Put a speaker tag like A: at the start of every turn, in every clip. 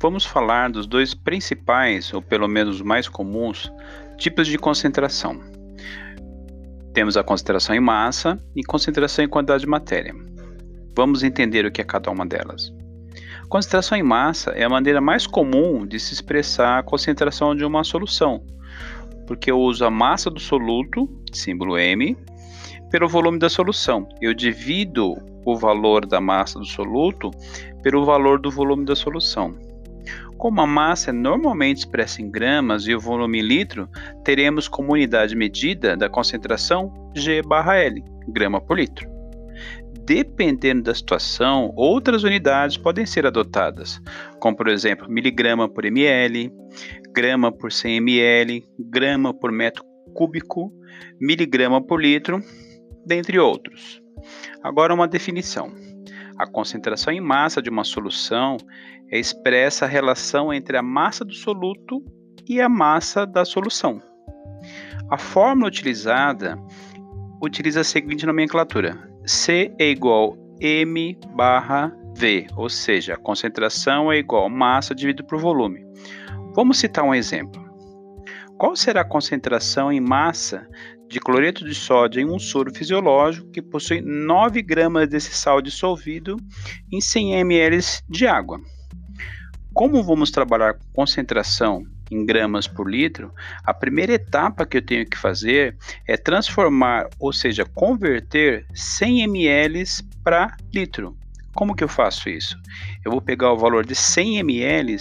A: vamos falar dos dois principais, ou pelo menos mais comuns, tipos de concentração. Temos a concentração em massa e concentração em quantidade de matéria. Vamos entender o que é cada uma delas. Concentração em massa é a maneira mais comum de se expressar a concentração de uma solução, porque eu uso a massa do soluto, símbolo M, pelo volume da solução. Eu divido o valor da massa do soluto pelo valor do volume da solução. Como a massa é normalmente expressa em gramas e o volume em litro, teremos como unidade medida da concentração G barra L, grama por litro. Dependendo da situação, outras unidades podem ser adotadas, como por exemplo miligrama por ml, grama por 100 ml, grama por metro cúbico, miligrama por litro, dentre outros. Agora uma definição. A concentração em massa de uma solução é expressa a relação entre a massa do soluto e a massa da solução. A fórmula utilizada utiliza a seguinte nomenclatura: C é igual M barra V, ou seja, a concentração é igual massa dividido por volume. Vamos citar um exemplo. Qual será a concentração em massa de cloreto de sódio em um soro fisiológico que possui 9 gramas desse sal dissolvido em 100 ml de água? Como vamos trabalhar com concentração em gramas por litro, a primeira etapa que eu tenho que fazer é transformar, ou seja, converter 100 ml para litro. Como que eu faço isso? Eu vou pegar o valor de 100 ml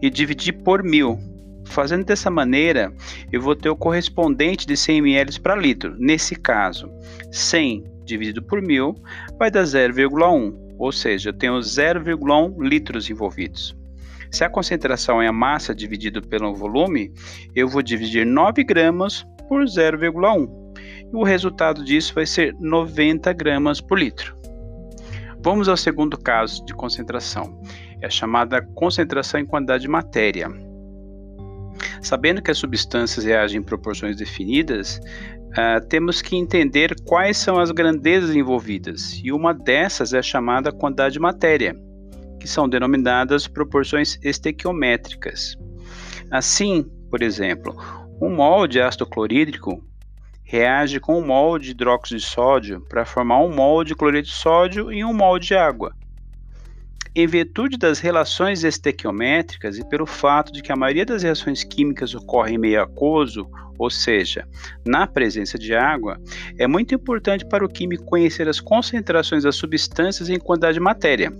A: e dividir por mil. Fazendo dessa maneira, eu vou ter o correspondente de 100 ml para litro. Nesse caso, 100 dividido por mil vai dar 0,1, ou seja, eu tenho 0,1 litros envolvidos. Se a concentração é a massa dividido pelo volume, eu vou dividir 9 gramas por 0,1. E o resultado disso vai ser 90 gramas por litro. Vamos ao segundo caso de concentração. É chamada concentração em quantidade de matéria. Sabendo que as substâncias reagem em proporções definidas, uh, temos que entender quais são as grandezas envolvidas, e uma dessas é chamada quantidade de matéria que são denominadas proporções estequiométricas. Assim, por exemplo, um mol de ácido clorídrico reage com um mol de hidróxido de sódio para formar um mol de cloreto de sódio e um mol de água. Em virtude das relações estequiométricas e pelo fato de que a maioria das reações químicas ocorre em meio aquoso, ou seja, na presença de água, é muito importante para o químico conhecer as concentrações das substâncias em quantidade de matéria.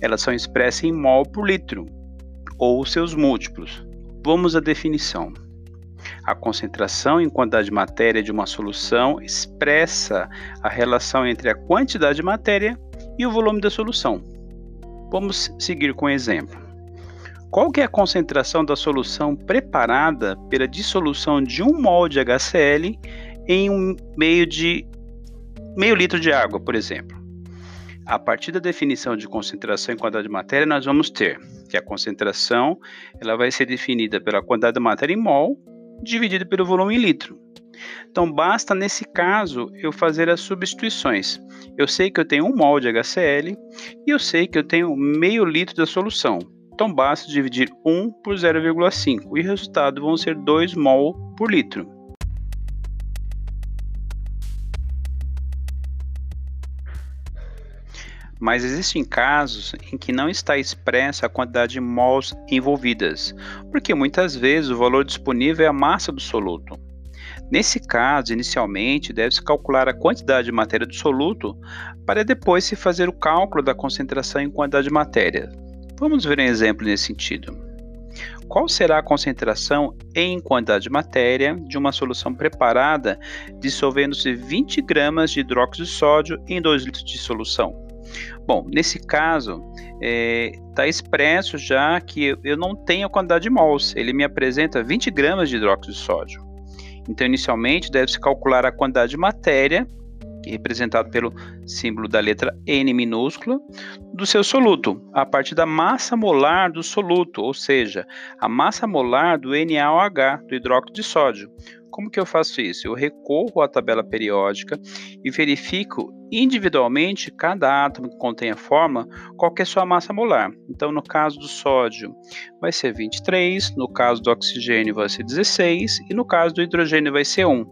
A: Elas são expressas em mol por litro, ou seus múltiplos. Vamos à definição. A concentração em quantidade de matéria de uma solução expressa a relação entre a quantidade de matéria e o volume da solução. Vamos seguir com um exemplo. Qual é a concentração da solução preparada pela dissolução de um mol de HCl em um meio de meio litro de água, por exemplo? A partir da definição de concentração em quantidade de matéria, nós vamos ter que a concentração ela vai ser definida pela quantidade de matéria em mol dividida pelo volume em litro. Então, basta nesse caso eu fazer as substituições. Eu sei que eu tenho 1 mol de HCl e eu sei que eu tenho meio litro da solução. Então, basta dividir 1 por 0,5 e o resultado vão ser 2 mol por litro. mas existem casos em que não está expressa a quantidade de mols envolvidas, porque muitas vezes o valor disponível é a massa do soluto. Nesse caso, inicialmente, deve-se calcular a quantidade de matéria do soluto para depois se fazer o cálculo da concentração em quantidade de matéria. Vamos ver um exemplo nesse sentido. Qual será a concentração em quantidade de matéria de uma solução preparada dissolvendo-se 20 gramas de hidróxido de sódio em 2 litros de solução? Bom, nesse caso, está é, tá expresso já que eu não tenho a quantidade de mols, ele me apresenta 20 gramas de hidróxido de sódio. Então, inicialmente, deve-se calcular a quantidade de matéria, que é representado pelo símbolo da letra N minúscula, do seu soluto, a partir da massa molar do soluto, ou seja, a massa molar do NaOH, do hidróxido de sódio, Como que eu faço isso? Eu recorro à tabela periódica e verifico individualmente cada átomo que contém a fórmula, qual é a sua massa molar. Então, no caso do sódio, vai ser 23, no caso do oxigênio vai ser 16 e no caso do hidrogênio vai ser 1.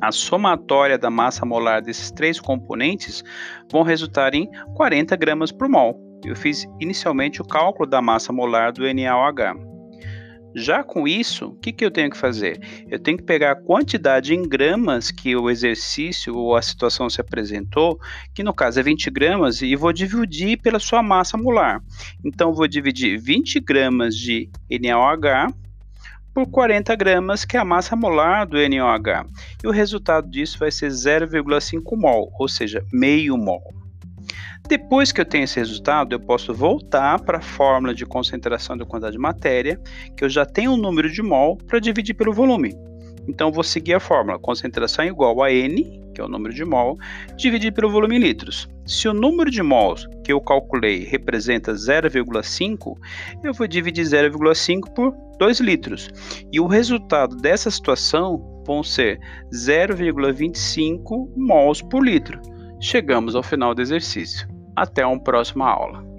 A: A somatória da massa molar desses três componentes vão resultar em 40 gramas por mol. Eu fiz inicialmente o cálculo da massa molar do NaOH. Já com isso, o que, que eu tenho que fazer? Eu tenho que pegar a quantidade em gramas que o exercício ou a situação se apresentou, que no caso é 20 gramas, e vou dividir pela sua massa molar. Então, vou dividir 20 gramas de NaOH por 40 gramas, que é a massa molar do NaOH. E o resultado disso vai ser 0,5 mol, ou seja, meio mol. Depois que eu tenho esse resultado, eu posso voltar para a fórmula de concentração da quantidade de matéria, que eu já tenho um número de mol para dividir pelo volume. Então, vou seguir a fórmula: concentração igual a N, que é o número de mol, dividido pelo volume em litros. Se o número de mols que eu calculei representa 0,5, eu vou dividir 0,5 por 2 litros. E o resultado dessa situação vão ser 0,25 mols por litro. Chegamos ao final do exercício. Até uma próxima aula.